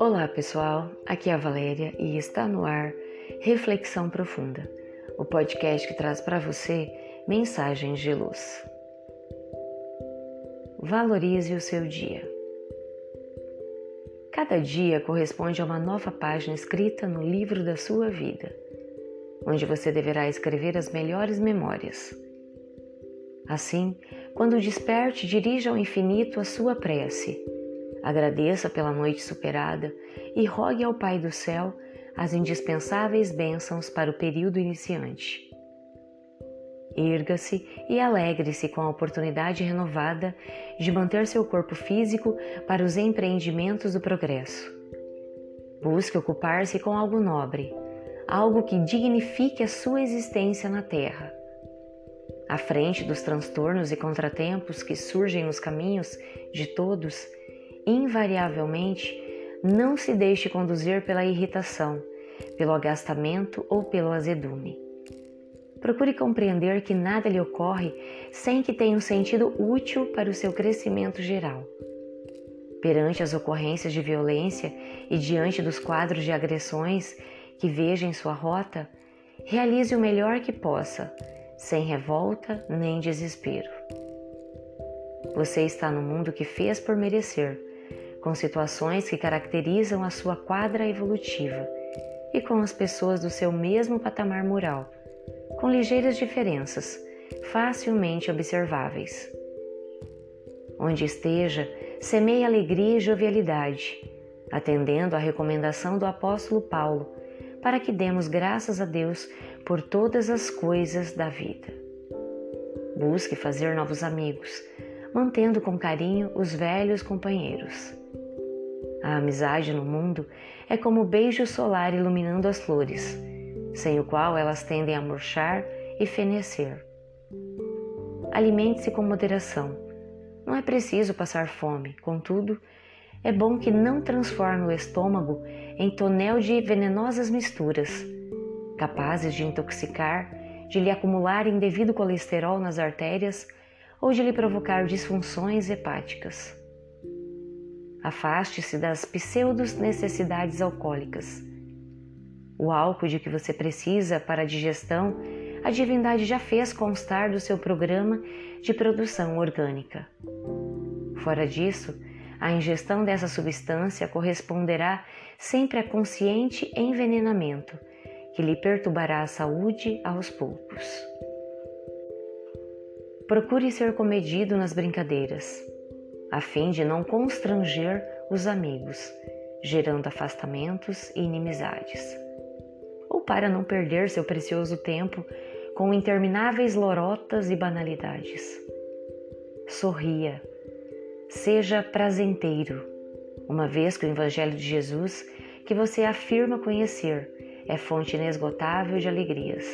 Olá pessoal, aqui é a Valéria e está no ar Reflexão Profunda, o podcast que traz para você mensagens de luz. Valorize o seu dia. Cada dia corresponde a uma nova página escrita no livro da sua vida, onde você deverá escrever as melhores memórias. Assim, quando desperte, dirija ao infinito a sua prece Agradeça pela noite superada e rogue ao Pai do céu as indispensáveis bênçãos para o período iniciante. Erga-se e alegre-se com a oportunidade renovada de manter seu corpo físico para os empreendimentos do progresso. Busque ocupar-se com algo nobre, algo que dignifique a sua existência na Terra. À frente dos transtornos e contratempos que surgem nos caminhos de todos, invariavelmente, não se deixe conduzir pela irritação, pelo agastamento ou pelo azedume. Procure compreender que nada lhe ocorre sem que tenha um sentido útil para o seu crescimento geral. Perante as ocorrências de violência e diante dos quadros de agressões que veja em sua rota, realize o melhor que possa, sem revolta nem desespero. Você está no mundo que fez por merecer com situações que caracterizam a sua quadra evolutiva e com as pessoas do seu mesmo patamar moral, com ligeiras diferenças, facilmente observáveis. Onde esteja, semeie alegria e jovialidade, atendendo à recomendação do apóstolo Paulo para que demos graças a Deus por todas as coisas da vida. Busque fazer novos amigos, mantendo com carinho os velhos companheiros. A amizade no mundo é como o beijo solar iluminando as flores, sem o qual elas tendem a murchar e fenecer. Alimente-se com moderação. Não é preciso passar fome, contudo, é bom que não transforme o estômago em tonel de venenosas misturas, capazes de intoxicar, de lhe acumular indevido colesterol nas artérias ou de lhe provocar disfunções hepáticas. Afaste-se das pseudos necessidades alcoólicas. O álcool de que você precisa para a digestão, a divindade já fez constar do seu programa de produção orgânica. Fora disso, a ingestão dessa substância corresponderá sempre a consciente envenenamento, que lhe perturbará a saúde aos poucos. Procure ser comedido nas brincadeiras a fim de não constranger os amigos, gerando afastamentos e inimizades, ou para não perder seu precioso tempo com intermináveis lorotas e banalidades. Sorria, seja prazenteiro, uma vez que o Evangelho de Jesus, que você afirma conhecer, é fonte inesgotável de alegrias.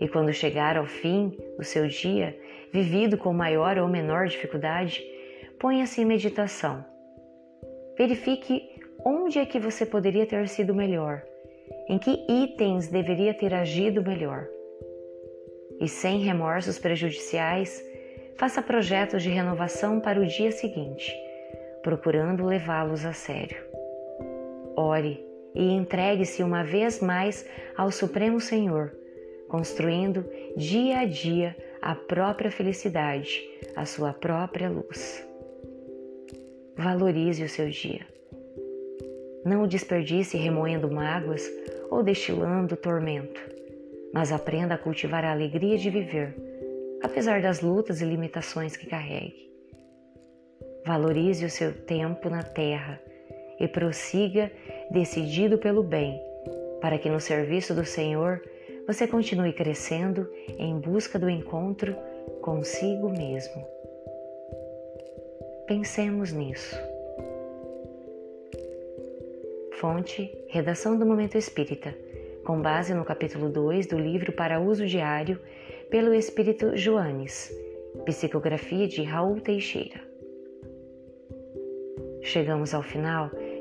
E quando chegar ao fim do seu dia, vivido com maior ou menor dificuldade, ponha-se em meditação. Verifique onde é que você poderia ter sido melhor, em que itens deveria ter agido melhor. E sem remorsos prejudiciais, faça projetos de renovação para o dia seguinte, procurando levá-los a sério. Ore e entregue-se uma vez mais ao Supremo Senhor, construindo dia a dia a própria felicidade, a sua própria luz. Valorize o seu dia. Não o desperdice remoendo mágoas ou destilando tormento, mas aprenda a cultivar a alegria de viver, apesar das lutas e limitações que carregue. Valorize o seu tempo na terra e prossiga decidido pelo bem, para que no serviço do Senhor você continue crescendo em busca do encontro consigo mesmo. Pensemos nisso. Fonte: Redação do Momento Espírita, com base no capítulo 2 do livro para uso diário pelo Espírito Joanes, psicografia de Raul Teixeira. Chegamos ao final